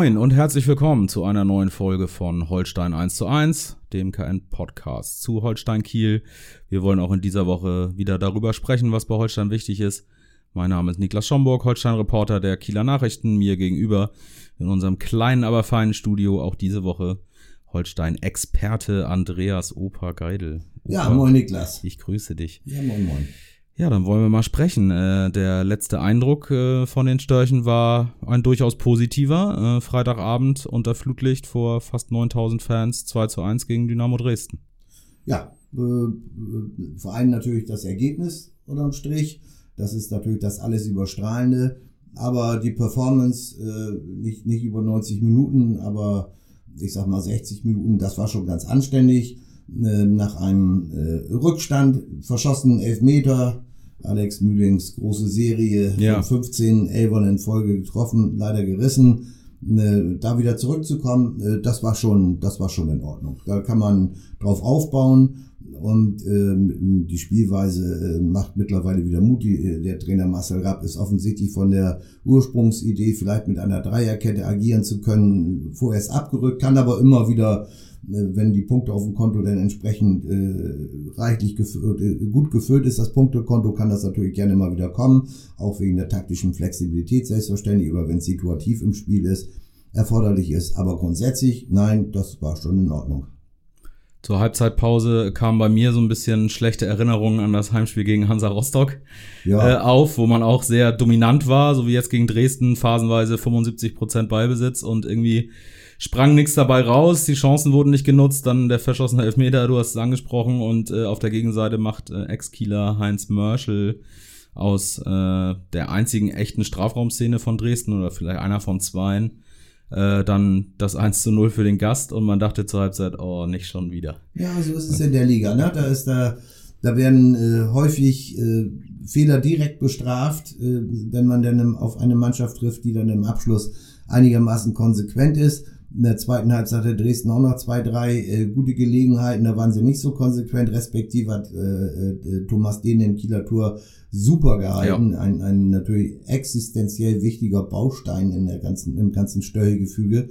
Moin und herzlich willkommen zu einer neuen Folge von Holstein 1 zu 1, dem KN-Podcast zu Holstein Kiel. Wir wollen auch in dieser Woche wieder darüber sprechen, was bei Holstein wichtig ist. Mein Name ist Niklas Schomburg, Holstein-Reporter der Kieler Nachrichten, mir gegenüber in unserem kleinen, aber feinen Studio auch diese Woche Holstein-Experte Andreas Opa Geidel. Opa, ja, moin Niklas. Ich grüße dich. Ja, moin moin. Ja, dann wollen wir mal sprechen. Äh, der letzte Eindruck äh, von den Störchen war ein durchaus positiver. Äh, Freitagabend unter Flutlicht vor fast 9000 Fans 2 zu 1 gegen Dynamo Dresden. Ja, äh, äh, vor allem natürlich das Ergebnis unterm Strich. Das ist natürlich das alles Überstrahlende. Aber die Performance, äh, nicht, nicht über 90 Minuten, aber ich sag mal 60 Minuten, das war schon ganz anständig. Nach einem Rückstand verschossen Elfmeter, Alex Mühlings große Serie ja. von 15 Elbern in Folge getroffen, leider gerissen. Ne, da wieder zurückzukommen, äh, das war schon, das war schon in Ordnung. Da kann man drauf aufbauen und ähm, die Spielweise äh, macht mittlerweile wieder Mut. Die, äh, der Trainer Marcel Rapp ist offensichtlich von der Ursprungsidee, vielleicht mit einer Dreierkette agieren zu können, vorerst abgerückt, kann aber immer wieder äh, wenn die Punkte auf dem Konto dann entsprechend äh, reichlich gefüllt, äh, gut gefüllt ist, das Punktekonto, kann das natürlich gerne mal wieder kommen, auch wegen der taktischen Flexibilität selbstverständlich oder wenn es situativ im Spiel ist, erforderlich ist. Aber grundsätzlich, nein, das war schon in Ordnung. Zur Halbzeitpause kam bei mir so ein bisschen schlechte Erinnerungen an das Heimspiel gegen Hansa Rostock ja. äh, auf, wo man auch sehr dominant war, so wie jetzt gegen Dresden, phasenweise 75 Prozent Ballbesitz und irgendwie sprang nichts dabei raus, die Chancen wurden nicht genutzt, dann der verschossene Elfmeter, du hast es angesprochen, und äh, auf der Gegenseite macht äh, Ex-Kieler Heinz Mörschel aus äh, der einzigen echten Strafraumszene von Dresden oder vielleicht einer von zweien äh, dann das 1 zu 0 für den Gast und man dachte zur Halbzeit, oh, nicht schon wieder. Ja, so ist es in der Liga, ne? Da ist da, da werden äh, häufig äh, Fehler direkt bestraft, äh, wenn man dann auf eine Mannschaft trifft, die dann im Abschluss einigermaßen konsequent ist. In der zweiten Halbzeit hatte Dresden auch noch zwei, drei äh, gute Gelegenheiten. Da waren sie nicht so konsequent. Respektive hat äh, äh, Thomas Dehn den Kieler Tour super gehalten. Ja. Ein, ein natürlich existenziell wichtiger Baustein in der ganzen, im ganzen Störgefüge.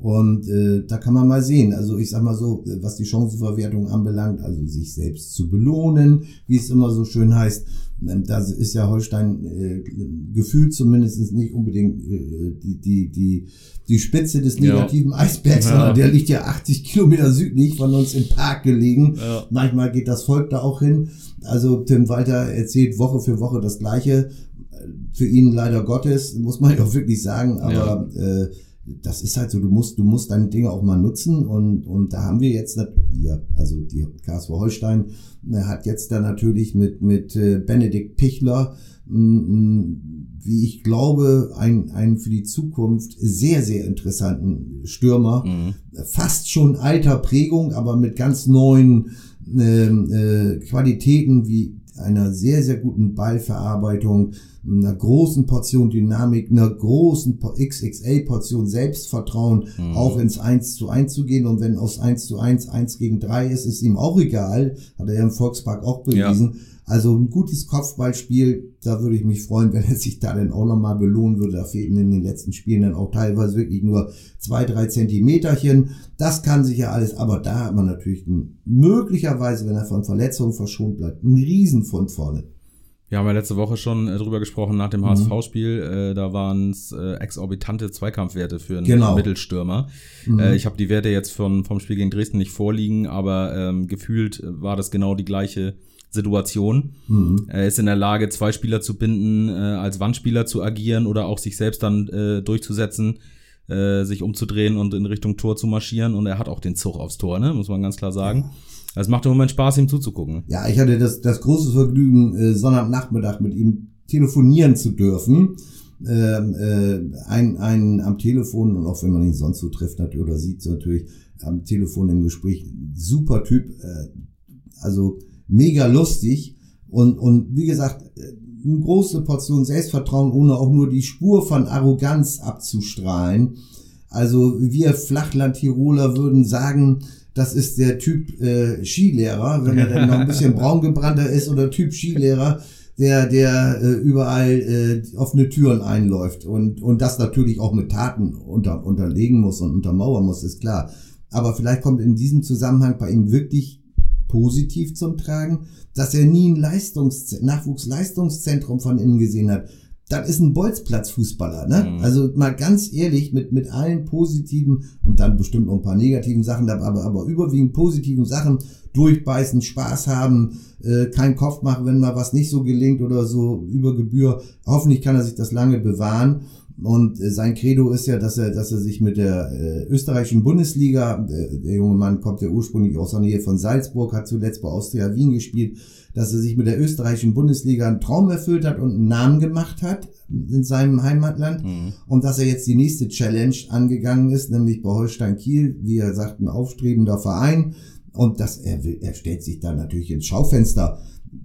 Und äh, da kann man mal sehen, also ich sag mal so, was die Chancenverwertung anbelangt, also sich selbst zu belohnen, wie es immer so schön heißt, ähm, da ist ja Holstein äh, gefühlt zumindest nicht unbedingt äh, die, die, die, die Spitze des negativen ja. Eisbergs, ja. sondern der liegt ja 80 Kilometer südlich von uns im Park gelegen. Ja. Manchmal geht das Volk da auch hin. Also Tim Walter erzählt Woche für Woche das Gleiche. Für ihn leider Gottes, muss man ja auch wirklich sagen, aber äh, das ist halt so, du musst, du musst deine Dinge auch mal nutzen und, und da haben wir jetzt, wir, also die KSV Holstein, äh, hat jetzt da natürlich mit, mit äh, Benedikt Pichler, wie ich glaube, ein, ein für die Zukunft sehr, sehr interessanten Stürmer. Mhm. Fast schon alter Prägung, aber mit ganz neuen äh, äh, Qualitäten wie einer sehr, sehr guten Ballverarbeitung, einer großen Portion Dynamik, einer großen XXL-Portion Selbstvertrauen, mhm. auch ins 1 zu 1 zu gehen. Und wenn aus 1 zu 1 1 gegen 3 ist, ist ihm auch egal. Hat er ja im Volkspark auch bewiesen. Ja. Also ein gutes Kopfballspiel, da würde ich mich freuen, wenn er sich da dann auch nochmal belohnen würde. Da fehlten in den letzten Spielen dann auch teilweise wirklich nur zwei, drei Zentimeterchen. Das kann sich ja alles, aber da hat man natürlich einen, möglicherweise, wenn er von Verletzungen verschont bleibt, einen Riesenfund vorne. Wir haben ja letzte Woche schon äh, drüber gesprochen nach dem mhm. HSV-Spiel. Äh, da waren es äh, exorbitante Zweikampfwerte für einen genau. Mittelstürmer. Mhm. Äh, ich habe die Werte jetzt von, vom Spiel gegen Dresden nicht vorliegen, aber ähm, gefühlt war das genau die gleiche Situation. Mhm. Er ist in der Lage, zwei Spieler zu binden, äh, als Wandspieler zu agieren oder auch sich selbst dann äh, durchzusetzen, äh, sich umzudrehen und in Richtung Tor zu marschieren. Und er hat auch den Zug aufs Tor, ne? muss man ganz klar sagen. Es macht im Moment Spaß, ihm zuzugucken. Ja, ich hatte das, das große Vergnügen, äh, Sonnabendnachmittag mit ihm telefonieren zu dürfen. ähm, äh, ein, ein am Telefon und auch wenn man ihn sonst so trifft natürlich, oder sieht so natürlich am Telefon im Gespräch, super Typ, äh, also mega lustig und, und wie gesagt, eine große Portion Selbstvertrauen, ohne auch nur die Spur von Arroganz abzustrahlen. Also wir Flachland-Tiroler würden sagen, das ist der Typ äh, Skilehrer, wenn er dann noch ein bisschen braungebrannter ist oder Typ Skilehrer, der, der äh, überall äh, offene Türen einläuft und, und das natürlich auch mit Taten unter, unterlegen muss und untermauern muss, ist klar. Aber vielleicht kommt in diesem Zusammenhang bei ihm wirklich positiv zum Tragen, dass er nie ein Leistungs Nachwuchsleistungszentrum von innen gesehen hat das ist ein Bolzplatzfußballer, ne? Mhm. Also mal ganz ehrlich, mit, mit allen positiven und dann bestimmt noch ein paar negativen Sachen, aber, aber überwiegend positiven Sachen durchbeißen, Spaß haben, äh, keinen Kopf machen, wenn mal was nicht so gelingt oder so über Gebühr. Hoffentlich kann er sich das lange bewahren. Und äh, sein Credo ist ja, dass er, dass er sich mit der äh, österreichischen Bundesliga, der, der junge Mann kommt ja ursprünglich aus der Nähe von Salzburg, hat zuletzt bei Austria Wien gespielt, dass er sich mit der österreichischen Bundesliga einen Traum erfüllt hat und einen Namen gemacht hat in seinem Heimatland mhm. und dass er jetzt die nächste Challenge angegangen ist, nämlich bei Holstein Kiel, wie er sagt, ein aufstrebender Verein und dass er will, er stellt sich da natürlich ins Schaufenster.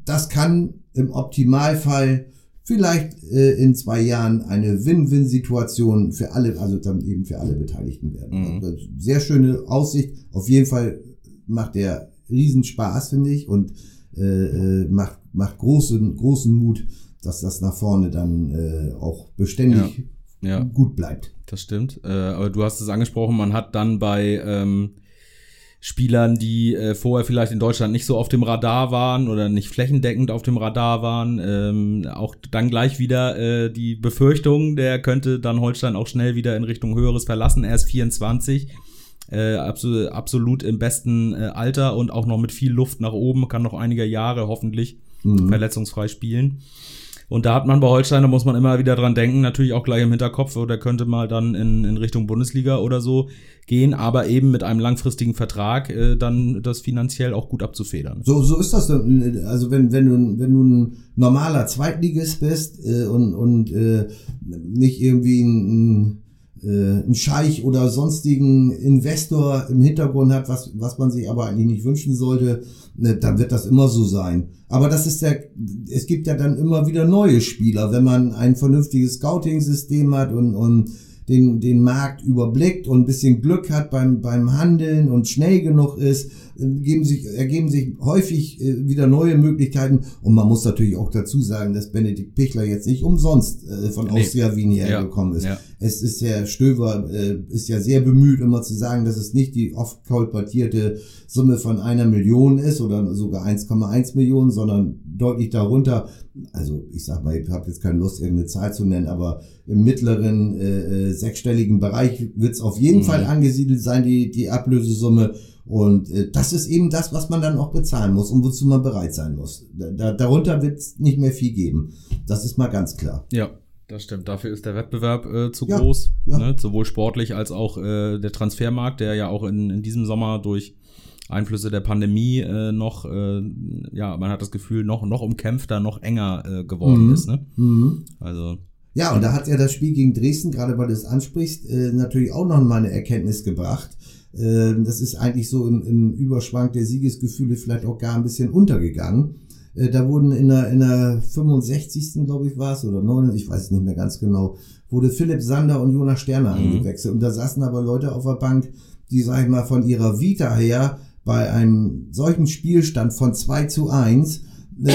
Das kann im Optimalfall vielleicht äh, in zwei Jahren eine Win-Win-Situation für alle, also dann eben für alle Beteiligten werden. Mhm. Also sehr schöne Aussicht. Auf jeden Fall macht der Riesenspaß, finde ich, und äh, äh, macht, macht großen, großen Mut, dass das nach vorne dann äh, auch beständig ja, ja. gut bleibt. Das stimmt. Äh, aber du hast es angesprochen, man hat dann bei ähm, Spielern, die äh, vorher vielleicht in Deutschland nicht so auf dem Radar waren oder nicht flächendeckend auf dem Radar waren, ähm, auch dann gleich wieder äh, die Befürchtung, der könnte dann Holstein auch schnell wieder in Richtung höheres verlassen. Er ist 24 äh, absolut, absolut im besten äh, Alter und auch noch mit viel Luft nach oben, kann noch einige Jahre hoffentlich mhm. verletzungsfrei spielen. Und da hat man bei Holstein, da muss man immer wieder dran denken, natürlich auch gleich im Hinterkopf, oder könnte mal dann in, in Richtung Bundesliga oder so gehen, aber eben mit einem langfristigen Vertrag äh, dann das finanziell auch gut abzufedern. So, so ist das. Also wenn, wenn du, wenn du ein normaler Zweitligist bist äh, und, und äh, nicht irgendwie ein, ein äh, einen Scheich oder sonstigen Investor im Hintergrund hat, was, was man sich aber eigentlich nicht wünschen sollte, ne, dann wird das immer so sein. Aber das ist der, es gibt ja dann immer wieder neue Spieler, wenn man ein vernünftiges Scouting-System hat und, und den, den Markt überblickt und ein bisschen Glück hat beim, beim Handeln und schnell genug ist, geben sich, ergeben sich häufig äh, wieder neue Möglichkeiten. Und man muss natürlich auch dazu sagen, dass Benedikt Pichler jetzt nicht umsonst äh, von nee. Austria Wien hierher ja. gekommen ist. Ja. Es ist ja, Stöver äh, ist ja sehr bemüht, immer zu sagen, dass es nicht die oft kolportierte Summe von einer Million ist oder sogar 1,1 Millionen, sondern deutlich darunter. Also ich sag mal, ich habe jetzt keine Lust, irgendeine Zahl zu nennen, aber im mittleren äh, äh sechsstelligen Bereich wird es auf jeden mhm. Fall angesiedelt sein, die, die Ablösesumme. Und äh, das ist eben das, was man dann auch bezahlen muss und wozu man bereit sein muss. Da, darunter wird es nicht mehr viel geben. Das ist mal ganz klar. Ja, das stimmt. Dafür ist der Wettbewerb äh, zu ja, groß. Ja. Ne? Sowohl sportlich als auch äh, der Transfermarkt, der ja auch in, in diesem Sommer durch Einflüsse der Pandemie äh, noch, äh, ja, man hat das Gefühl, noch, noch umkämpfter, noch enger äh, geworden mhm. ist. Ne? Mhm. Also. Ja, und da hat ja das Spiel gegen Dresden, gerade weil du es ansprichst, äh, natürlich auch noch mal eine Erkenntnis gebracht. Äh, das ist eigentlich so im, im Überschwang der Siegesgefühle vielleicht auch gar ein bisschen untergegangen. Äh, da wurden in der, in der 65. glaube ich war es, oder 9, ich weiß es nicht mehr ganz genau, wurde Philipp Sander und Jonas Sterner mhm. eingewechselt. Und da saßen aber Leute auf der Bank, die, sag ich mal, von ihrer Vita her bei einem solchen Spielstand von 2 zu 1, äh,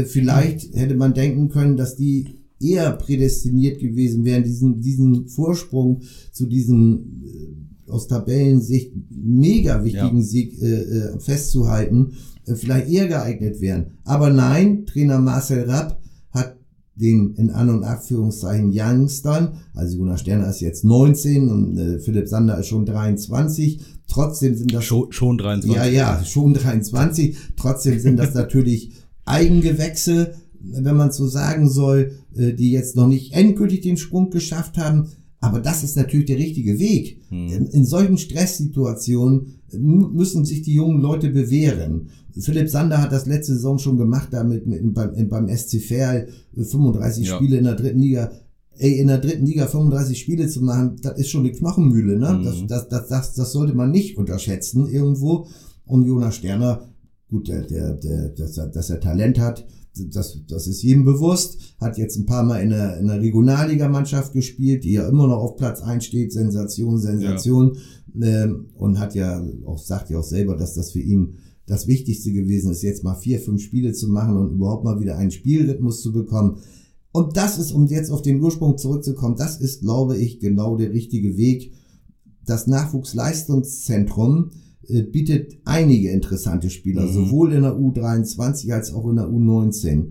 äh, vielleicht hätte man denken können, dass die eher prädestiniert gewesen wären, diesen, diesen Vorsprung zu diesem äh, aus Tabellensicht mega wichtigen ja. Sieg äh, äh, festzuhalten, äh, vielleicht eher geeignet wären. Aber nein, Trainer Marcel Rapp hat den in An- und Abführungszeichen Youngstern, also Jonas Sterner ist jetzt 19 und äh, Philipp Sander ist schon 23, Trotzdem sind das schon, schon 23. Ja, ja, schon 23. Trotzdem sind das natürlich Eigengewächse, wenn man so sagen soll, äh, die jetzt noch nicht endgültig den Sprung geschafft haben. Aber das ist natürlich der richtige Weg. Hm. In, in, solchen Stresssituationen müssen sich die jungen Leute bewähren. Philipp Sander hat das letzte Saison schon gemacht, damit mit, beim, beim SC Verl 35 ja. Spiele in der dritten Liga ey, in der dritten Liga 35 Spiele zu machen, das ist schon eine Knochenmühle, ne? Mhm. Das, das, das, das, das sollte man nicht unterschätzen irgendwo. Und Jonas Sterner, gut, der, der, der, dass, er, dass er Talent hat, das, das ist jedem bewusst, hat jetzt ein paar Mal in der, in der Regionalligamannschaft gespielt, die ja immer noch auf Platz 1 steht, Sensation, Sensation, ja. ähm, und hat ja auch, sagt ja auch selber, dass das für ihn das Wichtigste gewesen ist, jetzt mal vier, fünf Spiele zu machen und überhaupt mal wieder einen Spielrhythmus zu bekommen. Und das ist, um jetzt auf den Ursprung zurückzukommen, das ist, glaube ich, genau der richtige Weg. Das Nachwuchsleistungszentrum bietet einige interessante Spieler, mhm. sowohl in der U23 als auch in der U19.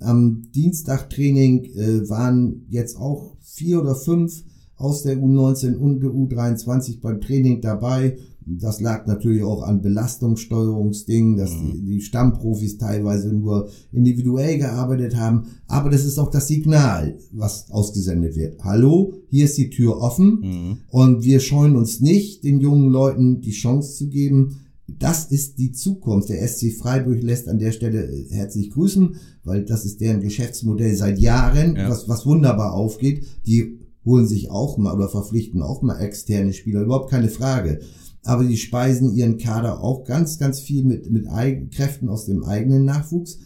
Am Dienstagtraining äh, waren jetzt auch vier oder fünf aus der U19 und der U23 beim Training dabei. Das lag natürlich auch an Belastungssteuerungsdingen, dass mhm. die, die Stammprofis teilweise nur individuell gearbeitet haben. Aber das ist auch das Signal, was ausgesendet wird. Hallo, hier ist die Tür offen mhm. und wir scheuen uns nicht, den jungen Leuten die Chance zu geben. Das ist die Zukunft. Der SC Freiburg lässt an der Stelle äh, herzlich grüßen, weil das ist deren Geschäftsmodell seit Jahren, ja. was, was wunderbar aufgeht. Die holen sich auch mal oder verpflichten auch mal externe Spieler, überhaupt keine Frage aber die speisen ihren Kader auch ganz, ganz viel mit, mit Eigen Kräften aus dem eigenen Nachwuchs.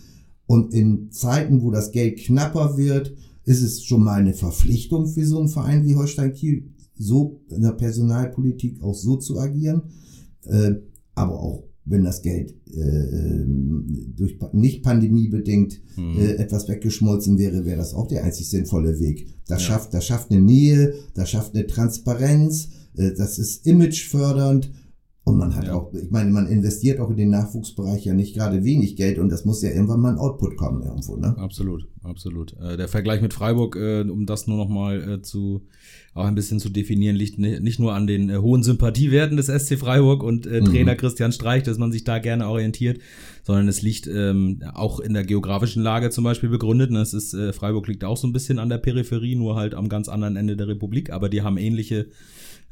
Und in Zeiten, wo das Geld knapper wird, ist es schon mal eine Verpflichtung für so einen Verein wie Holstein Kiel, so in der Personalpolitik auch so zu agieren. Äh, aber auch wenn das Geld äh, durch nicht pandemiebedingt mhm. äh, etwas weggeschmolzen wäre, wäre das auch der einzig sinnvolle Weg. Das ja. schafft, das schafft eine Nähe, das schafft eine Transparenz, das ist imagefördernd. Und man hat ja. auch, ich meine, man investiert auch in den Nachwuchsbereich ja nicht gerade wenig Geld und das muss ja irgendwann mal ein Output kommen irgendwo, ne? Absolut, absolut. Äh, der Vergleich mit Freiburg, äh, um das nur nochmal äh, zu, auch ein bisschen zu definieren, liegt nicht nur an den äh, hohen Sympathiewerten des SC Freiburg und äh, mhm. Trainer Christian Streich, dass man sich da gerne orientiert, sondern es liegt ähm, auch in der geografischen Lage zum Beispiel begründet. Ne? Es ist, äh, Freiburg liegt auch so ein bisschen an der Peripherie, nur halt am ganz anderen Ende der Republik, aber die haben ähnliche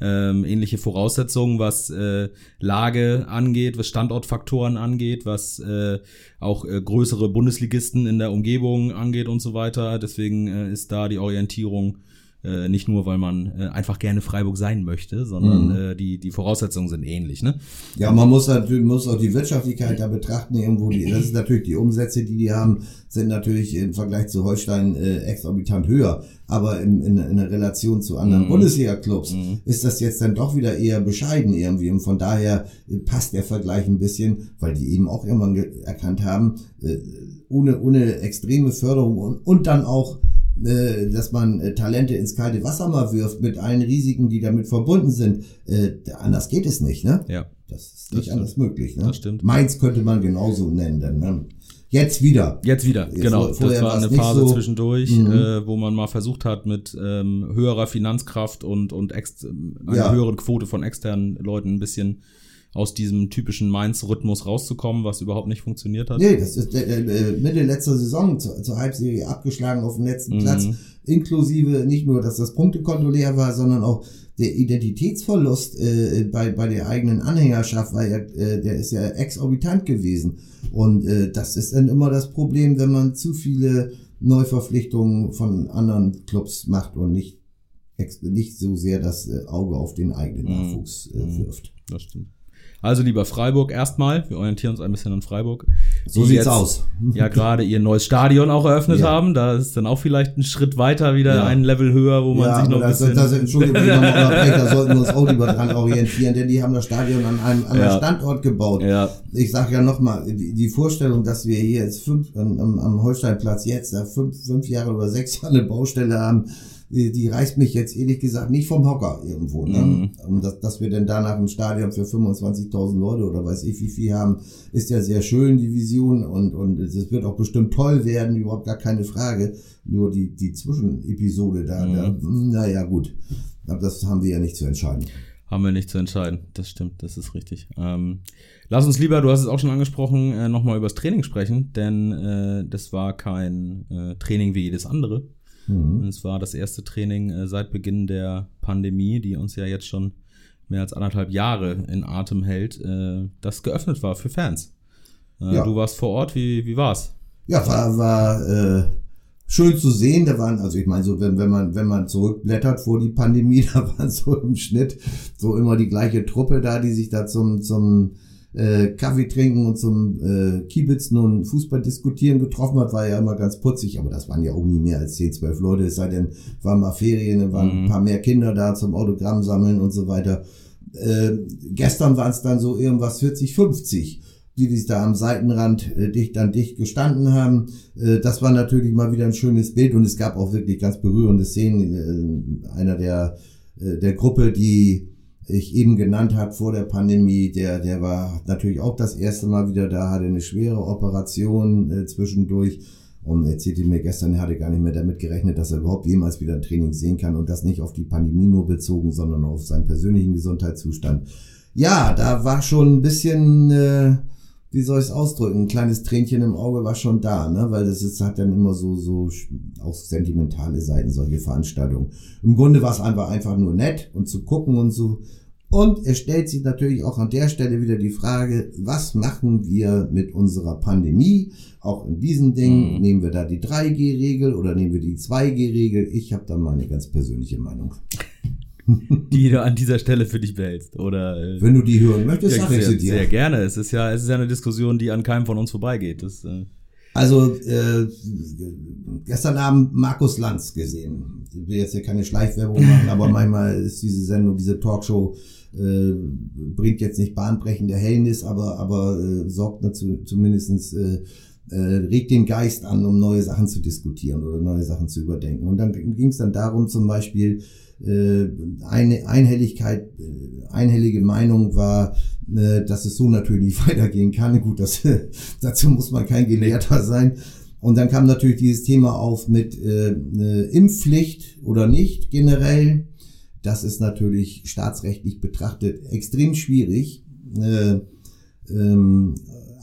ähm, ähnliche Voraussetzungen, was äh, Lage angeht, was Standortfaktoren angeht, was äh, auch äh, größere Bundesligisten in der Umgebung angeht und so weiter. Deswegen äh, ist da die Orientierung äh, nicht nur, weil man äh, einfach gerne Freiburg sein möchte, sondern mhm. äh, die, die Voraussetzungen sind ähnlich. Ne? Ja, man muss natürlich muss auch die Wirtschaftlichkeit da betrachten. Irgendwo die, das ist natürlich die Umsätze, die die haben, sind natürlich im Vergleich zu Holstein äh, exorbitant höher. Aber in, in, in der Relation zu anderen mhm. Bundesliga-Clubs mhm. ist das jetzt dann doch wieder eher bescheiden irgendwie. Und von daher äh, passt der Vergleich ein bisschen, weil die eben auch irgendwann erkannt haben, äh, ohne, ohne extreme Förderung und, und dann auch äh, dass man äh, Talente ins kalte Wasser mal wirft mit allen Risiken, die damit verbunden sind. Äh, anders geht es nicht, ne? Ja. Das ist nicht das anders möglich, ne? Das stimmt. Mainz könnte man genauso nennen, denn, ne? Jetzt wieder. Jetzt wieder, Jetzt genau. Das war eine Phase so. zwischendurch, mhm. äh, wo man mal versucht hat, mit ähm, höherer Finanzkraft und, und ex einer ja. höheren Quote von externen Leuten ein bisschen aus diesem typischen Mainz-Rhythmus rauszukommen, was überhaupt nicht funktioniert hat. Nee, das ist äh, äh, Mitte letzter Saison zur, zur Halbserie abgeschlagen auf dem letzten mhm. Platz, inklusive nicht nur, dass das Punktekonto leer war, sondern auch der Identitätsverlust äh, bei, bei der eigenen Anhängerschaft, weil er, äh, der ist ja exorbitant gewesen. Und äh, das ist dann immer das Problem, wenn man zu viele Neuverpflichtungen von anderen Clubs macht und nicht, nicht so sehr das äh, Auge auf den eigenen mhm. Nachwuchs äh, mhm. wirft. Das stimmt. Also lieber Freiburg erstmal, wir orientieren uns ein bisschen an Freiburg. So sieht's jetzt aus. Ja, gerade ihr neues Stadion auch eröffnet ja. haben. Da ist dann auch vielleicht ein Schritt weiter wieder ja. ein Level höher, wo man ja, sich noch ein bisschen... Das, das, Entschuldigung, da sollten wir uns auch lieber dran orientieren, denn die haben das Stadion an einem anderen. Standort gebaut. Ja. Ich sage ja nochmal, die Vorstellung, dass wir hier jetzt fünf, am, am Holsteinplatz jetzt da fünf, fünf Jahre oder sechs Jahre eine Baustelle haben, die, die reißt mich jetzt ehrlich gesagt nicht vom Hocker irgendwo. Ne? Mhm. Und dass, dass wir denn danach ein Stadion für 25.000 Leute oder weiß ich wie viel haben, ist ja sehr schön, die Vision. Und, und es wird auch bestimmt toll werden, überhaupt gar keine Frage. Nur die, die Zwischenepisode da, mhm. da hm, naja, gut. Aber das haben wir ja nicht zu entscheiden haben wir nicht zu entscheiden. Das stimmt, das ist richtig. Ähm, lass uns lieber, du hast es auch schon angesprochen, äh, nochmal über das Training sprechen, denn äh, das war kein äh, Training wie jedes andere, Mhm. Es war das erste Training äh, seit Beginn der Pandemie, die uns ja jetzt schon mehr als anderthalb Jahre in Atem hält, äh, das geöffnet war für Fans. Äh, ja. Du warst vor Ort, wie, wie war's? Ja, war, war äh, schön zu sehen. Da waren, also ich meine, so wenn, wenn man wenn man zurückblättert vor die Pandemie, da waren so im Schnitt so immer die gleiche Truppe da, die sich da zum zum äh, Kaffee trinken und zum äh, Kiebitzen und Fußball diskutieren getroffen hat, war ja immer ganz putzig, aber das waren ja auch nie mehr als 10, 12 Leute, es sei denn, waren mal Ferien, dann waren mhm. ein paar mehr Kinder da zum Autogramm sammeln und so weiter. Äh, gestern waren es dann so irgendwas 40, 50 die sich da am Seitenrand äh, dicht an dicht gestanden haben. Äh, das war natürlich mal wieder ein schönes Bild und es gab auch wirklich ganz berührende Szenen. Äh, einer der, äh, der Gruppe, die ich eben genannt habe vor der Pandemie, der, der war natürlich auch das erste Mal wieder da, hatte eine schwere Operation äh, zwischendurch und erzählte mir gestern, er hatte gar nicht mehr damit gerechnet, dass er überhaupt jemals wieder ein Training sehen kann und das nicht auf die Pandemie nur bezogen, sondern auf seinen persönlichen Gesundheitszustand. Ja, da war schon ein bisschen, äh, wie soll ich es ausdrücken, ein kleines Tränchen im Auge war schon da, ne? weil das ist, hat dann immer so, so auch sentimentale Seiten, solche Veranstaltungen. Im Grunde war es einfach, einfach nur nett und zu gucken und so. Und es stellt sich natürlich auch an der Stelle wieder die Frage, was machen wir mit unserer Pandemie? Auch in diesen Dingen, mhm. nehmen wir da die 3G-Regel oder nehmen wir die 2G-Regel? Ich habe da mal eine ganz persönliche Meinung. Die du an dieser Stelle für dich behältst. Oder, äh, Wenn du die hören möchtest, sag ich sie dir. Sehr gerne. Es ist ja, es ist ja eine Diskussion, die an keinem von uns vorbeigeht. Das, äh also äh, gestern Abend Markus Lanz gesehen. Ich will jetzt hier keine Schleichwerbung machen, aber manchmal ist diese Sendung, diese Talkshow äh, bringt jetzt nicht bahnbrechende Hellnis, aber aber äh, sorgt dazu zumindestens äh, äh, regt den Geist an, um neue Sachen zu diskutieren oder neue Sachen zu überdenken. Und dann ging es dann darum, zum Beispiel äh, eine Einhelligkeit, äh, einhellige Meinung war, äh, dass es so natürlich nicht weitergehen kann. Gut, das, dazu muss man kein Gelehrter sein. Und dann kam natürlich dieses Thema auf mit äh, Impfpflicht oder nicht generell. Das ist natürlich staatsrechtlich betrachtet extrem schwierig. Äh, ähm,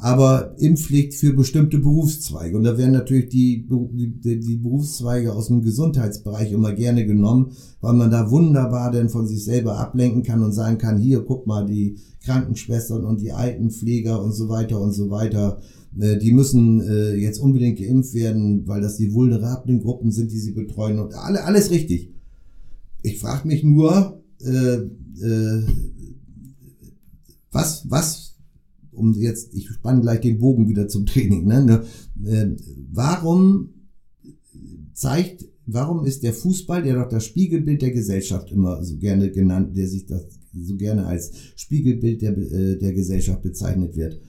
aber Impfpflicht für bestimmte Berufszweige. Und da werden natürlich die, die, die Berufszweige aus dem Gesundheitsbereich immer gerne genommen, weil man da wunderbar denn von sich selber ablenken kann und sagen kann, hier, guck mal, die Krankenschwestern und die Altenpfleger und so weiter und so weiter, äh, die müssen äh, jetzt unbedingt geimpft werden, weil das die vulnerablen Gruppen sind, die sie betreuen und alle, alles richtig. Ich frage mich nur, äh, äh, was, was um jetzt, ich spanne gleich den Bogen wieder zum Training, ne, ne, äh, warum zeigt, warum ist der Fußball, der doch das Spiegelbild der Gesellschaft immer so gerne genannt, der sich das so gerne als Spiegelbild der, äh, der Gesellschaft bezeichnet wird,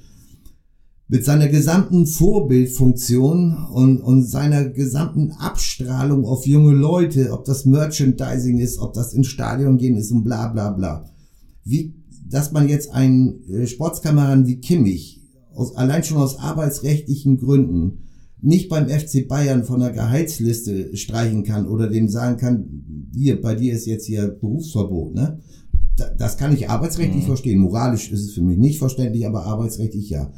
mit seiner gesamten Vorbildfunktion und, und seiner gesamten Abstrahlung auf junge Leute, ob das Merchandising ist, ob das ins Stadion gehen ist und bla bla bla. Wie dass man jetzt einen äh, Sportskameraden wie Kimmich aus, allein schon aus arbeitsrechtlichen Gründen nicht beim FC Bayern von der Gehaltsliste streichen kann oder dem sagen kann, hier, bei dir ist jetzt hier Berufsverbot, ne? Das kann ich arbeitsrechtlich mhm. verstehen. Moralisch ist es für mich nicht verständlich, aber arbeitsrechtlich ja.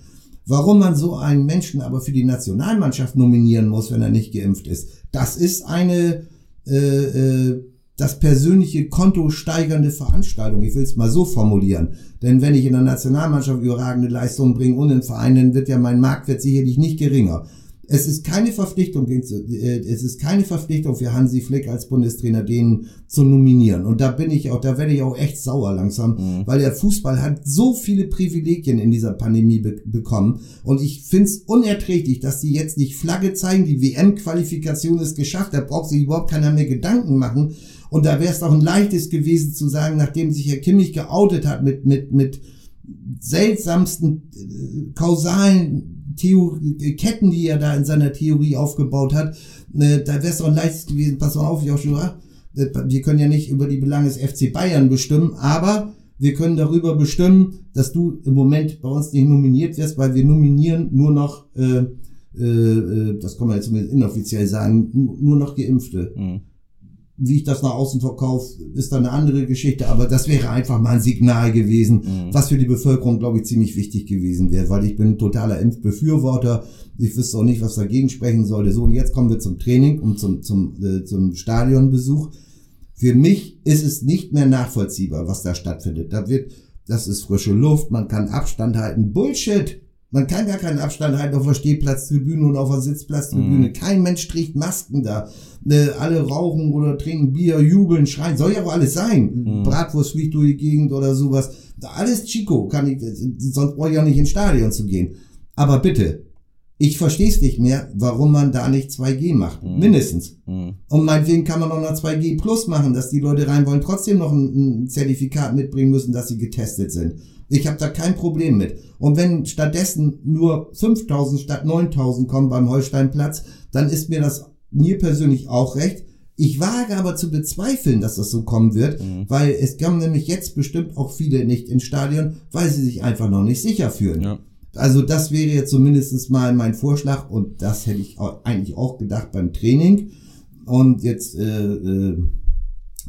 Warum man so einen Menschen aber für die Nationalmannschaft nominieren muss, wenn er nicht geimpft ist, das ist eine äh, äh, das persönliche Konto steigernde Veranstaltung. Ich will es mal so formulieren. Denn wenn ich in der Nationalmannschaft überragende Leistungen bringe und im Verein, dann wird ja mein Marktwert sicherlich nicht geringer. Es ist keine Verpflichtung, äh, es ist keine Verpflichtung für Hansi Flick als Bundestrainer, den zu nominieren. Und da bin ich auch, da werde ich auch echt sauer langsam, mhm. weil der Fußball hat so viele Privilegien in dieser Pandemie be bekommen. Und ich finde es unerträglich, dass die jetzt nicht Flagge zeigen, die WM-Qualifikation ist geschafft, da braucht sich überhaupt keiner mehr Gedanken machen. Und da wäre es doch ein leichtes gewesen zu sagen, nachdem sich Herr Kimmich geoutet hat mit, mit, mit seltsamsten äh, kausalen Theorie, Ketten, die er da in seiner Theorie aufgebaut hat, äh, da wäre es doch ein leichtes gewesen, pass mal auf, Joshua, äh, wir können ja nicht über die Belange des FC Bayern bestimmen, aber wir können darüber bestimmen, dass du im Moment bei uns nicht nominiert wirst, weil wir nominieren nur noch, äh, äh, äh das kann man jetzt inoffiziell sagen, nur noch Geimpfte. Mhm. Wie ich das nach außen verkaufe, ist dann eine andere Geschichte, aber das wäre einfach mal ein Signal gewesen, mhm. was für die Bevölkerung, glaube ich, ziemlich wichtig gewesen wäre, weil ich bin totaler Impfbefürworter. Ich wüsste auch nicht, was dagegen sprechen sollte. So, und jetzt kommen wir zum Training und zum, zum, äh, zum Stadionbesuch. Für mich ist es nicht mehr nachvollziehbar, was da stattfindet. Da wird, das ist frische Luft, man kann Abstand halten. Bullshit! Man kann gar keinen Abstand halten auf der Stehplatztribüne und auf der Sitzplatztribüne. Mhm. Kein Mensch trägt Masken da. Äh, alle rauchen oder trinken Bier, jubeln, schreien. Soll ja auch alles sein. Mhm. Bratwurst fliegt durch die Gegend oder sowas. Alles Chico. Kann ich, sonst brauche ich auch nicht ins Stadion zu gehen. Aber bitte, ich verstehe es nicht mehr, warum man da nicht 2G macht. Mhm. Mindestens. Mhm. Und meinetwegen kann man auch noch 2G Plus machen, dass die Leute rein wollen, trotzdem noch ein, ein Zertifikat mitbringen müssen, dass sie getestet sind. Ich habe da kein Problem mit. Und wenn stattdessen nur 5000 statt 9000 kommen beim Holsteinplatz, dann ist mir das mir persönlich auch recht. Ich wage aber zu bezweifeln, dass das so kommen wird, mhm. weil es kommen nämlich jetzt bestimmt auch viele nicht ins Stadion, weil sie sich einfach noch nicht sicher fühlen. Ja. Also das wäre jetzt zumindest mal mein Vorschlag und das hätte ich eigentlich auch gedacht beim Training. Und jetzt äh, äh,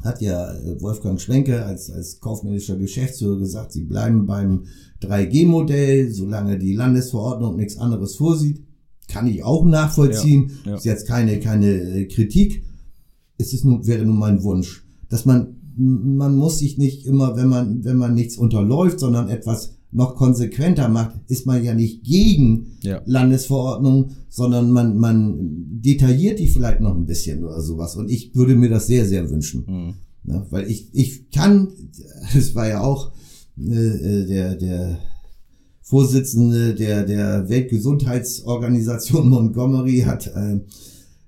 hat ja Wolfgang Schwenke als, als kaufmännischer Geschäftsführer gesagt, sie bleiben beim 3G-Modell, solange die Landesverordnung nichts anderes vorsieht. Kann ich auch nachvollziehen. Ja, ja. Ist jetzt keine, keine äh, Kritik. Es ist nur, wäre nur mein Wunsch, dass man, man muss sich nicht immer, wenn man, wenn man nichts unterläuft, sondern etwas noch konsequenter macht, ist man ja nicht gegen ja. Landesverordnungen, sondern man, man detailliert die vielleicht noch ein bisschen oder sowas. Und ich würde mir das sehr, sehr wünschen. Mhm. Ja, weil ich, ich kann, das war ja auch äh, äh, der, der Vorsitzende der, der Weltgesundheitsorganisation Montgomery hat äh,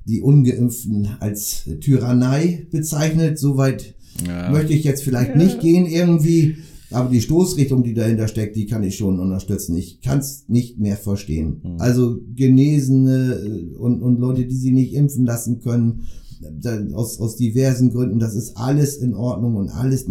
die Ungeimpften als Tyrannei bezeichnet. Soweit ja. möchte ich jetzt vielleicht ja. nicht gehen irgendwie. Aber die Stoßrichtung, die dahinter steckt, die kann ich schon unterstützen. Ich kann es nicht mehr verstehen. Mhm. Also Genesene äh, und, und Leute, die sie nicht impfen lassen können, aus, aus diversen Gründen, das ist alles in Ordnung und alles,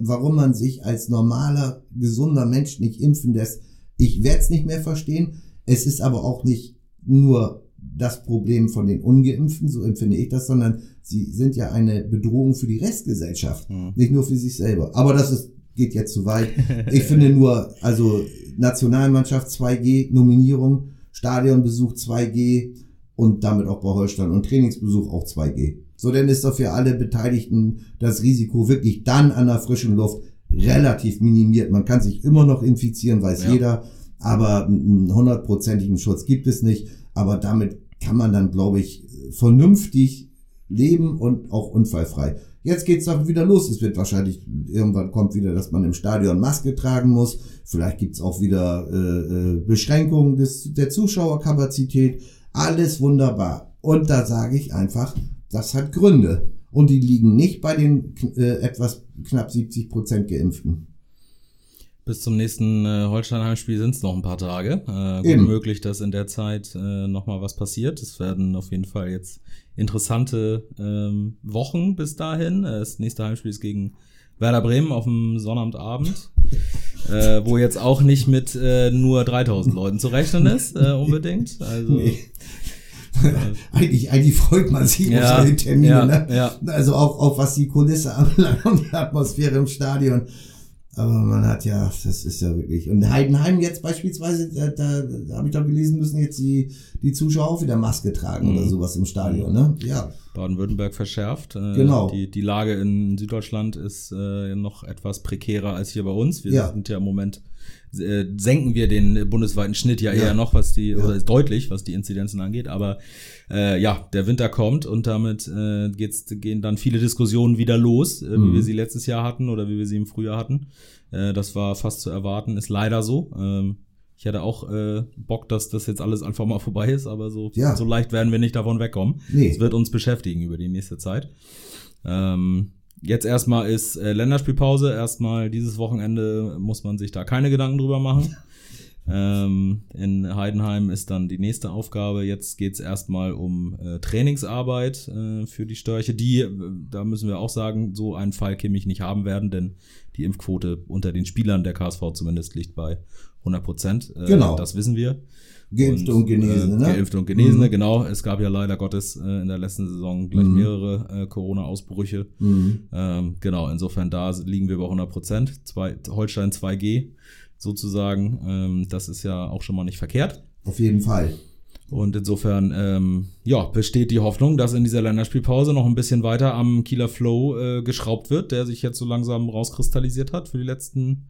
warum man sich als normaler, gesunder Mensch nicht impfen lässt, ich werde es nicht mehr verstehen. Es ist aber auch nicht nur das Problem von den Ungeimpften, so empfinde ich das, sondern sie sind ja eine Bedrohung für die Restgesellschaft, mhm. nicht nur für sich selber. Aber das ist geht jetzt zu weit. Ich finde nur, also Nationalmannschaft 2G, Nominierung, Stadionbesuch 2G und damit auch bei Holstein und Trainingsbesuch auch 2G. So, denn ist doch für alle Beteiligten das Risiko wirklich dann an der frischen Luft relativ minimiert. Man kann sich immer noch infizieren, weiß ja. jeder, aber einen hundertprozentigen Schutz gibt es nicht. Aber damit kann man dann, glaube ich, vernünftig leben und auch unfallfrei. Jetzt geht's doch wieder los. Es wird wahrscheinlich, irgendwann kommt wieder, dass man im Stadion Maske tragen muss. Vielleicht gibt's auch wieder äh, äh, Beschränkungen des, der Zuschauerkapazität. Alles wunderbar. Und da sage ich einfach, das hat Gründe. Und die liegen nicht bei den äh, etwas knapp 70 Prozent Geimpften. Bis zum nächsten äh, Holstein-Heimspiel sind es noch ein paar Tage. Äh, gut möglich, dass in der Zeit äh, nochmal was passiert. Es werden auf jeden Fall jetzt interessante ähm, Wochen bis dahin. Äh, das nächste Heimspiel ist gegen Werder Bremen auf dem Sonnabendabend, äh, wo jetzt auch nicht mit äh, nur 3000 Leuten zu rechnen ist, äh, unbedingt. Also, nee. eigentlich, eigentlich freut man sich ja, auf solche Termine. Ja, ne? ja. Also auch, auch was die Kulisse anbelangt und die Atmosphäre im Stadion. Aber man hat ja, das ist ja wirklich. Und Heidenheim jetzt beispielsweise, da, da, da habe ich doch gelesen, müssen jetzt die, die Zuschauer auch wieder Maske tragen mhm. oder sowas im Stadion, ne? Ja. Baden-Württemberg verschärft. Äh, genau. Die, die Lage in Süddeutschland ist äh, noch etwas prekärer als hier bei uns. Wir ja. sind ja im Moment äh, senken wir den bundesweiten Schnitt ja, ja. eher noch, was die, ja. oder deutlich, was die Inzidenzen angeht. Aber äh, ja, der Winter kommt und damit äh, geht's, gehen dann viele Diskussionen wieder los, äh, mhm. wie wir sie letztes Jahr hatten oder wie wir sie im Frühjahr hatten. Äh, das war fast zu erwarten, ist leider so. Ähm, ich hätte auch äh, Bock, dass das jetzt alles einfach mal vorbei ist, aber so, ja. so leicht werden wir nicht davon wegkommen. Nee. Es wird uns beschäftigen über die nächste Zeit. Ähm, Jetzt erstmal ist äh, Länderspielpause. Erstmal dieses Wochenende muss man sich da keine Gedanken drüber machen. Ähm, in Heidenheim ist dann die nächste Aufgabe. Jetzt geht's erstmal um äh, Trainingsarbeit äh, für die Störche. Die, äh, da müssen wir auch sagen, so einen Fall käme ich nicht haben werden, denn die Impfquote unter den Spielern der KSV zumindest liegt bei 100 Prozent. Äh, genau. Das wissen wir. Geimpfte und, und Genesene, ne? Geimpfte und Genesene, mhm. genau. Es gab ja leider Gottes äh, in der letzten Saison gleich mhm. mehrere äh, Corona-Ausbrüche. Mhm. Ähm, genau, insofern da liegen wir bei 100 Prozent. Holstein 2G sozusagen. Ähm, das ist ja auch schon mal nicht verkehrt. Auf jeden Fall. Und insofern, ähm, ja, besteht die Hoffnung, dass in dieser Länderspielpause noch ein bisschen weiter am Kieler Flow äh, geschraubt wird, der sich jetzt so langsam rauskristallisiert hat für die letzten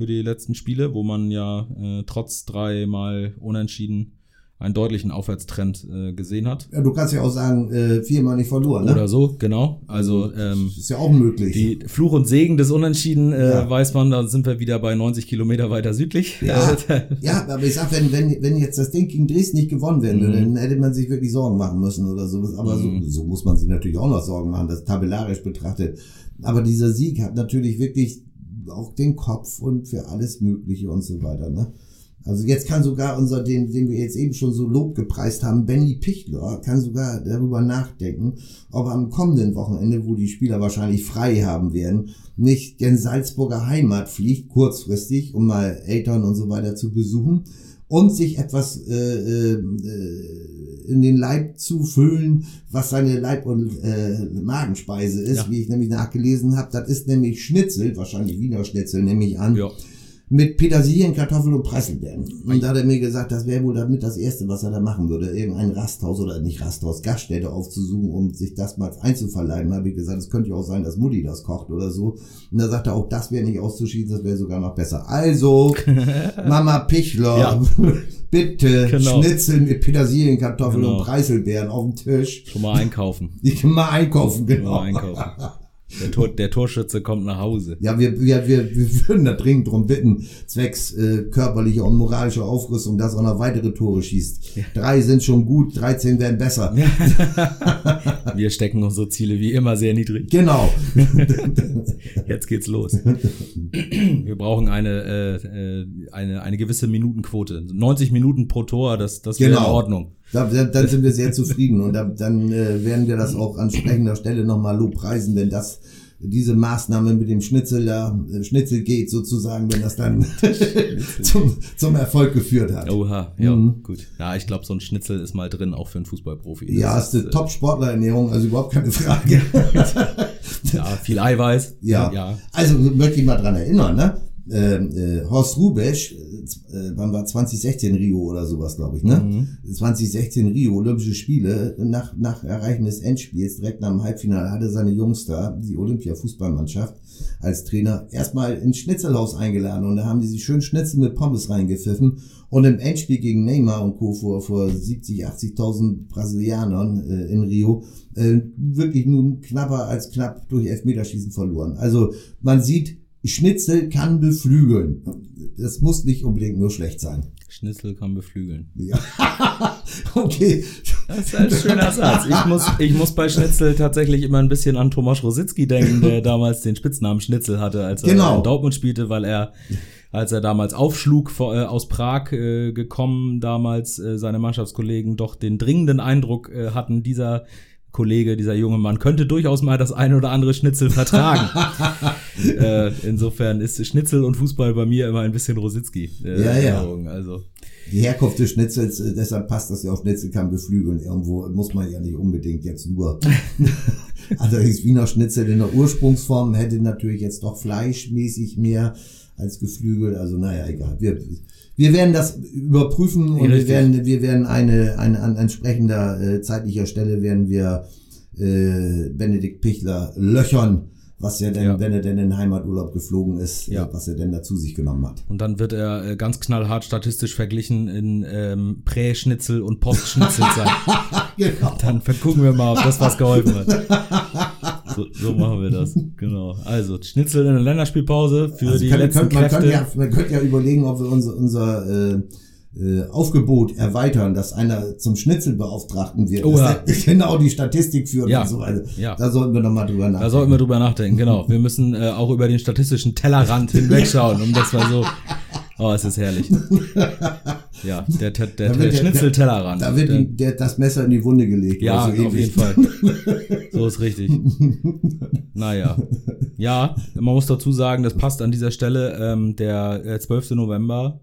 für die letzten Spiele, wo man ja äh, trotz dreimal unentschieden einen deutlichen Aufwärtstrend äh, gesehen hat. Ja, du kannst ja auch sagen, äh, viermal nicht verloren. Ne? Oder so, genau. Also ähm, ist ja auch möglich. Die Fluch und Segen des Unentschieden äh, ja. weiß man, da sind wir wieder bei 90 Kilometer weiter südlich. Ja, ja aber ich sag, wenn, wenn, wenn jetzt das Ding gegen Dresden nicht gewonnen werden würde, mhm. dann hätte man sich wirklich Sorgen machen müssen oder sowas. Aber mhm. so, so muss man sich natürlich auch noch Sorgen machen, das tabellarisch betrachtet. Aber dieser Sieg hat natürlich wirklich auch den Kopf und für alles Mögliche und so weiter. Ne? Also jetzt kann sogar unser, den, den wir jetzt eben schon so Lob gepreist haben, Benny Pichler, kann sogar darüber nachdenken, ob am kommenden Wochenende, wo die Spieler wahrscheinlich frei haben werden, nicht den Salzburger Heimat fliegt, kurzfristig, um mal Eltern und so weiter zu besuchen und sich etwas äh, äh, in den Leib zu füllen, was seine Leib- und äh, Magenspeise ist, ja. wie ich nämlich nachgelesen habe. Das ist nämlich Schnitzel, wahrscheinlich Wiener Schnitzel, nehme ich an. Ja mit Petersilien, Kartoffeln und Preiselbeeren. Und da hat er mir gesagt, das wäre wohl damit das Erste, was er da machen würde. Irgendein Rasthaus oder nicht Rasthaus, Gaststätte aufzusuchen, um sich das mal einzuverleiben. Da habe ich gesagt, es könnte ja auch sein, dass Mutti das kocht oder so. Und da sagt er auch, das wäre nicht auszuschießen, das wäre sogar noch besser. Also, Mama Pichler, ja. bitte genau. Schnitzel mit Petersilien, Kartoffeln genau. und Preiselbeeren auf dem Tisch. Schon mal einkaufen. Ich kann mal einkaufen, genau. Mal einkaufen. Der, Tor, der Torschütze kommt nach Hause. Ja, wir, wir, wir, wir würden da dringend drum bitten, zwecks äh, körperlicher und moralischer Aufrüstung, dass er noch weitere Tore schießt. Ja. Drei sind schon gut, 13 werden besser. wir stecken unsere Ziele wie immer sehr niedrig. Genau. Jetzt geht's los. Wir brauchen eine, äh, äh eine, eine gewisse Minutenquote. 90 Minuten pro Tor, das, das wäre genau. in Ordnung. Da, dann sind wir sehr zufrieden und da, dann äh, werden wir das auch an entsprechender Stelle nochmal lobpreisen, wenn das diese Maßnahme mit dem Schnitzel da, äh, Schnitzel geht sozusagen, wenn das dann zum, zum Erfolg geführt hat. Oha, ja, mhm. gut. Ja, ich glaube, so ein Schnitzel ist mal drin, auch für einen Fußballprofi. Das ja, ist eine äh, Top-Sportlerernährung, also überhaupt keine Frage. ja, viel Eiweiß. Ja. ja. Also möchte ich mal dran erinnern, ne? Äh, äh, Horst Rubesch, äh, wann war 2016 Rio oder sowas, glaube ich, ne? Mhm. 2016 Rio, Olympische Spiele, nach, nach Erreichen des Endspiels, direkt nach dem Halbfinale, hatte seine Jungs da, die Olympia-Fußballmannschaft, als Trainer, erstmal ins Schnitzelhaus eingeladen und da haben die sich schön Schnitzel mit Pommes reingepfiffen und im Endspiel gegen Neymar und Co. vor, vor 70, 80.000 Brasilianern äh, in Rio äh, wirklich nun knapper als knapp durch Elfmeterschießen verloren. Also man sieht, Schnitzel kann beflügeln. Das muss nicht unbedingt nur schlecht sein. Schnitzel kann beflügeln. Ja. okay. Das ist ein schöner Satz. Ich muss, ich muss bei Schnitzel tatsächlich immer ein bisschen an Thomas Rositzky denken, der damals den Spitznamen Schnitzel hatte, als er genau. in Dortmund spielte, weil er als er damals aufschlug äh, aus Prag äh, gekommen, damals äh, seine Mannschaftskollegen doch den dringenden Eindruck äh, hatten, dieser Kollege, dieser junge Mann, könnte durchaus mal das eine oder andere Schnitzel vertragen. äh, insofern ist Schnitzel und Fußball bei mir immer ein bisschen Rositzky. Äh, ja, ja. Also. Die Herkunft des Schnitzels, äh, deshalb passt das ja auch Schnitzel kann beflügeln. Irgendwo muss man ja nicht unbedingt jetzt nur. also das Wiener Schnitzel in der Ursprungsform hätte natürlich jetzt doch fleischmäßig mehr als Geflügel. Also naja, egal. Wir, wir werden das überprüfen und wir werden, wir werden eine, eine an entsprechender äh, zeitlicher Stelle werden wir äh, Benedikt Pichler löchern, was er denn, ja. wenn er denn in Heimaturlaub geflogen ist, ja. äh, was er denn dazu sich genommen hat. Und dann wird er äh, ganz knallhart statistisch verglichen in ähm, Prä-Schnitzel und Post-Schnitzel sein. genau. Dann gucken wir mal, ob das was geholfen hat. So, so machen wir das. Genau. Also Schnitzel in der Länderspielpause für also die kann, letzten kann, man Kräfte. Ja, man könnte ja überlegen, ob wir unser, unser äh, äh, Aufgebot erweitern, dass einer zum Schnitzelbeauftragten wird. Oh, ja. genau die Statistik führt ja. und so weiter. Ja. Da sollten wir nochmal drüber nachdenken. Da sollten wir drüber nachdenken, genau. Wir müssen äh, auch über den statistischen Tellerrand hinwegschauen, um das mal so. Oh, es ist herrlich. Ja, der, der, der, der Schnitzeltellerrand. Da wird ihm der, das Messer in die Wunde gelegt. Ja, so auf jeden Fall. So ist richtig. Naja. Ja, man muss dazu sagen, das passt an dieser Stelle. Ähm, der 12. Äh, November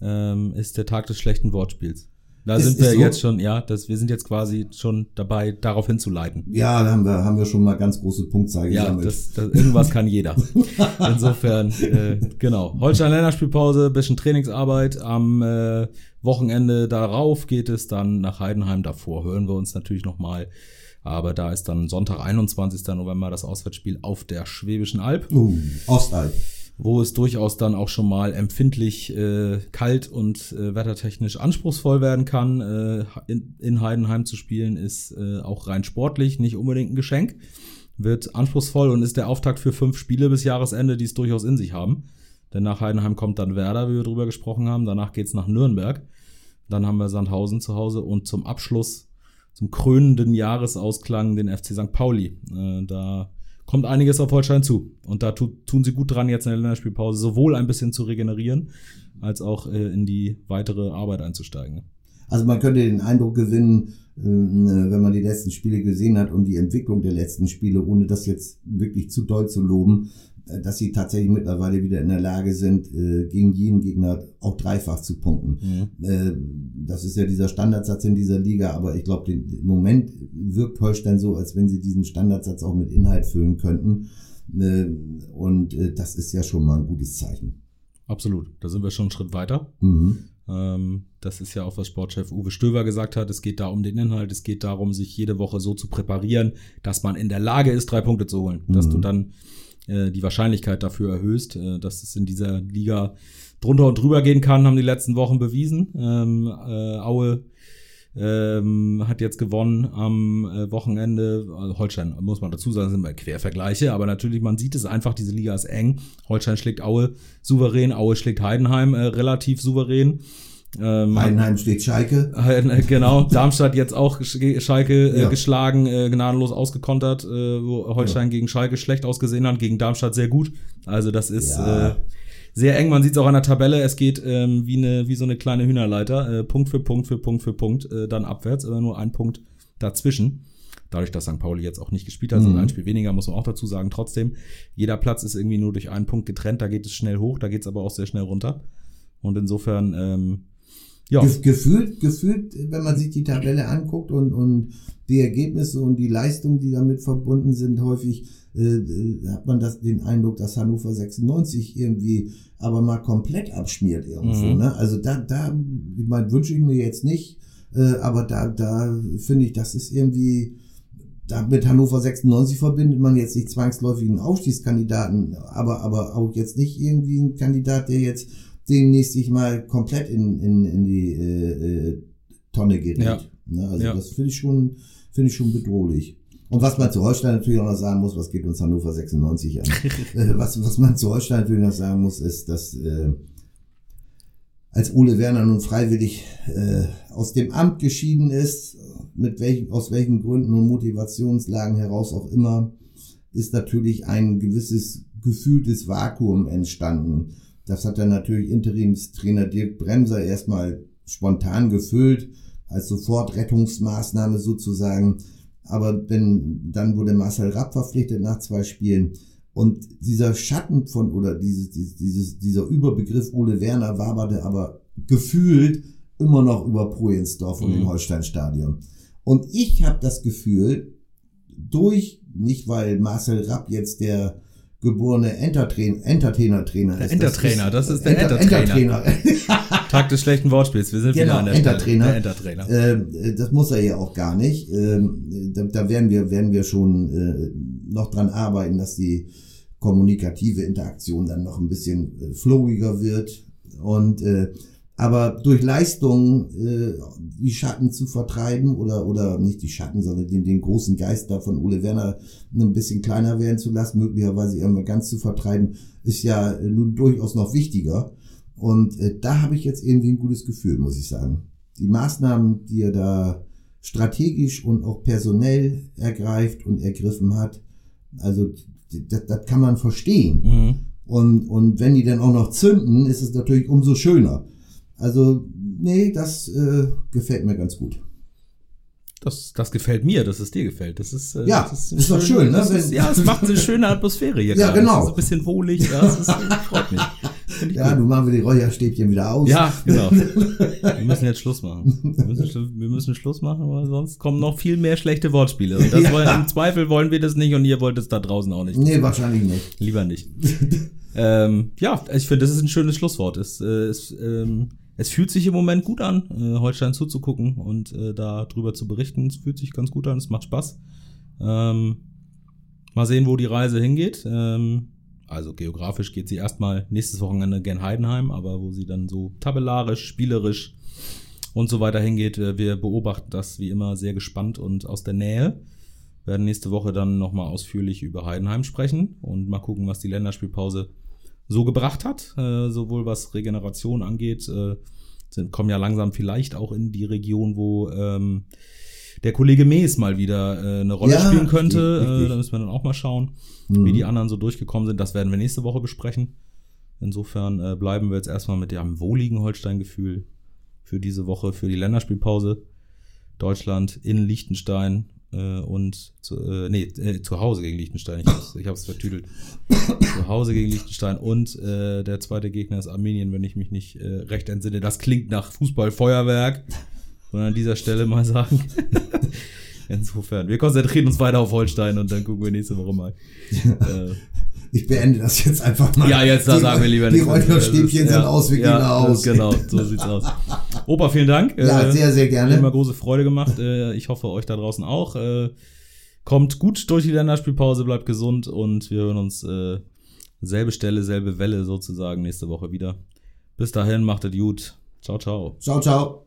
ähm, ist der Tag des schlechten Wortspiels. Da ist, sind wir so? jetzt schon, ja, das, wir sind jetzt quasi schon dabei, darauf hinzuleiten. Ja, da haben wir, haben wir schon mal ganz große Punktzahl ja, gesammelt. Das, das, irgendwas kann jeder. Insofern, äh, genau. Holstein Länderspielpause, bisschen Trainingsarbeit. Am äh, Wochenende darauf geht es dann nach Heidenheim. Davor hören wir uns natürlich nochmal. Aber da ist dann Sonntag, 21. November, das Auswärtsspiel auf der Schwäbischen Alb. Uh, Ostalb. Wo es durchaus dann auch schon mal empfindlich äh, kalt und äh, wettertechnisch anspruchsvoll werden kann. Äh, in, in Heidenheim zu spielen ist äh, auch rein sportlich nicht unbedingt ein Geschenk. Wird anspruchsvoll und ist der Auftakt für fünf Spiele bis Jahresende, die es durchaus in sich haben. Denn nach Heidenheim kommt dann Werder, wie wir drüber gesprochen haben. Danach geht's nach Nürnberg. Dann haben wir Sandhausen zu Hause und zum Abschluss, zum krönenden Jahresausklang den FC St. Pauli. Äh, da kommt einiges auf Holstein zu. Und da tu, tun sie gut dran, jetzt in der Länderspielpause sowohl ein bisschen zu regenerieren, als auch äh, in die weitere Arbeit einzusteigen. Also man könnte den Eindruck gewinnen, äh, wenn man die letzten Spiele gesehen hat und die Entwicklung der letzten Spiele, ohne das jetzt wirklich zu doll zu loben, äh, dass sie tatsächlich mittlerweile wieder in der Lage sind, äh, gegen jeden Gegner auch dreifach zu punkten. Mhm. Das ist ja dieser Standardsatz in dieser Liga, aber ich glaube, im Moment wirkt Holstein so, als wenn sie diesen Standardsatz auch mit Inhalt füllen könnten. Und das ist ja schon mal ein gutes Zeichen. Absolut, da sind wir schon einen Schritt weiter. Mhm. Ähm, das ist ja auch, was Sportchef Uwe Stöver gesagt hat. Es geht da um den Inhalt, es geht darum, sich jede Woche so zu präparieren, dass man in der Lage ist, drei Punkte zu holen. Mhm. Dass du dann äh, die Wahrscheinlichkeit dafür erhöhst, äh, dass es in dieser Liga drunter und drüber gehen kann, haben die letzten Wochen bewiesen. Ähm, äh, Aue ähm, hat jetzt gewonnen am äh, Wochenende. Also Holstein, muss man dazu sagen, sind mal Quervergleiche, aber natürlich, man sieht es einfach, diese Liga ist eng. Holstein schlägt Aue souverän, Aue schlägt Heidenheim äh, relativ souverän. Ähm, Heidenheim steht Schalke. Äh, genau, Darmstadt jetzt auch Schalke äh, ja. geschlagen, äh, gnadenlos ausgekontert, äh, wo Holstein ja. gegen Schalke schlecht ausgesehen hat, gegen Darmstadt sehr gut. Also das ist ja. äh, sehr eng. Man sieht es auch an der Tabelle. Es geht ähm, wie, eine, wie so eine kleine Hühnerleiter, äh, Punkt für Punkt für Punkt für Punkt, äh, dann abwärts, aber nur ein Punkt dazwischen. Dadurch, dass St. Pauli jetzt auch nicht gespielt hat, mhm. sondern ein Spiel weniger, muss man auch dazu sagen. Trotzdem, jeder Platz ist irgendwie nur durch einen Punkt getrennt. Da geht es schnell hoch, da geht es aber auch sehr schnell runter. Und insofern ähm, ja. Gefühlt, gefühlt, wenn man sich die Tabelle anguckt und, und die Ergebnisse und die Leistungen, die damit verbunden sind, häufig äh, äh hat man das, den Eindruck, dass Hannover 96 irgendwie aber mal komplett abschmiert irgendwo. Mhm. Ne? Also da, da, ich meine, wünsche ich mir jetzt nicht, äh, aber da, da finde ich, das ist irgendwie, da mit Hannover 96 verbindet man jetzt nicht zwangsläufig einen Aufstiegskandidaten, aber, aber auch jetzt nicht irgendwie einen Kandidat, der jetzt demnächst sich mal komplett in, in, in die äh, äh, Tonne gerät. Ja. Ne? Also ja. das finde ich schon, finde ich schon bedrohlich. Und was man zu Holstein natürlich auch noch sagen muss, was geht uns Hannover 96 an? äh, was, was man zu Holstein natürlich noch sagen muss, ist, dass äh, als Ole Werner nun freiwillig äh, aus dem Amt geschieden ist, mit welchen, aus welchen Gründen und Motivationslagen heraus auch immer, ist natürlich ein gewisses gefühltes Vakuum entstanden. Das hat dann natürlich Interimstrainer Dirk Bremser erstmal spontan gefüllt, als Sofortrettungsmaßnahme sozusagen. Aber wenn, dann wurde Marcel Rapp verpflichtet nach zwei Spielen. Und dieser Schatten von, oder dieses, dieses, dieser Überbegriff Ole Werner waberte aber gefühlt immer noch über Projensdorf und mhm. dem Holsteinstadion. Und ich habe das Gefühl, durch, nicht weil Marcel Rapp jetzt der geborene Entertainer-Trainer ist. Entertrainer, das ist, das ist der Enter Entertrainer. Tag des schlechten Wortspiels, wir sind genau, wieder an der Entertrainer. Der Entertrainer. Äh, das muss er ja auch gar nicht. Äh, da, da werden wir, werden wir schon äh, noch dran arbeiten, dass die kommunikative Interaktion dann noch ein bisschen äh, flowiger wird. Und äh, aber durch Leistung äh, die Schatten zu vertreiben oder oder nicht die Schatten, sondern den, den großen Geist da von Ole Werner ein bisschen kleiner werden zu lassen, möglicherweise irgendwann ganz zu vertreiben, ist ja äh, nun durchaus noch wichtiger. Und äh, da habe ich jetzt irgendwie ein gutes Gefühl, muss ich sagen. Die Maßnahmen, die er da strategisch und auch personell ergreift und ergriffen hat, also das, das kann man verstehen. Mhm. Und, und wenn die dann auch noch zünden, ist es natürlich umso schöner. Also, nee, das äh, gefällt mir ganz gut. Das, das gefällt mir, dass es dir gefällt. Das ist, äh, ja, das ist, ist doch schön, ne? Ist, ja, es macht eine schöne Atmosphäre hier. Ja, gerade. genau. Es ist ein bisschen wohlig, ja, das ist, freut mich. Ja, gut. du machen wir die Räucherstäbchen wieder aus. Ja, genau. wir müssen jetzt Schluss machen. Wir müssen, wir müssen Schluss machen, weil sonst kommen noch viel mehr schlechte Wortspiele. Und das ja. wollen, im Zweifel wollen wir das nicht und ihr wollt es da draußen auch nicht. Nee, wahrscheinlich nicht. Lieber nicht. ähm, ja, ich finde, das ist ein schönes Schlusswort. Es, äh, es ähm, es fühlt sich im Moment gut an, äh, Holstein zuzugucken und äh, da drüber zu berichten. Es fühlt sich ganz gut an, es macht Spaß. Ähm, mal sehen, wo die Reise hingeht. Ähm, also geografisch geht sie erstmal nächstes Wochenende gen Heidenheim, aber wo sie dann so tabellarisch, spielerisch und so weiter hingeht. Äh, wir beobachten das wie immer sehr gespannt und aus der Nähe. Werden nächste Woche dann nochmal ausführlich über Heidenheim sprechen und mal gucken, was die Länderspielpause so gebracht hat, äh, sowohl was Regeneration angeht, äh, sind, kommen ja langsam vielleicht auch in die Region, wo ähm, der Kollege Mees mal wieder äh, eine Rolle ja, spielen könnte. Richtig. Äh, da müssen wir dann auch mal schauen, mhm. wie die anderen so durchgekommen sind. Das werden wir nächste Woche besprechen. Insofern äh, bleiben wir jetzt erstmal mit dem wohligen Holstein-Gefühl für diese Woche, für die Länderspielpause. Deutschland in Liechtenstein äh, und zu, äh, nee, äh, zu Hause gegen Liechtenstein. Ich hab's, ich hab's vertüdelt. zu Hause gegen Liechtenstein und äh, der zweite Gegner ist Armenien, wenn ich mich nicht äh, recht entsinne. Das klingt nach Fußballfeuerwerk. Und an dieser Stelle mal sagen. Insofern, wir konzentrieren uns weiter auf Holstein und dann gucken wir nächste Woche mal. äh, ich beende das jetzt einfach mal. Ja, jetzt da sagen wir lieber nicht. Die Räucherstäbchen sind ja, aus, wir ja, gehen aus. Genau, so sieht's aus. Opa, vielen Dank. Ja, äh, sehr, sehr gerne. Hat immer große Freude gemacht. Äh, ich hoffe, euch da draußen auch. Äh, kommt gut durch die Länderspielpause, bleibt gesund und wir hören uns selbe Stelle, selbe Welle sozusagen nächste Woche wieder. Bis dahin, macht es gut. Ciao, ciao. Ciao, ciao.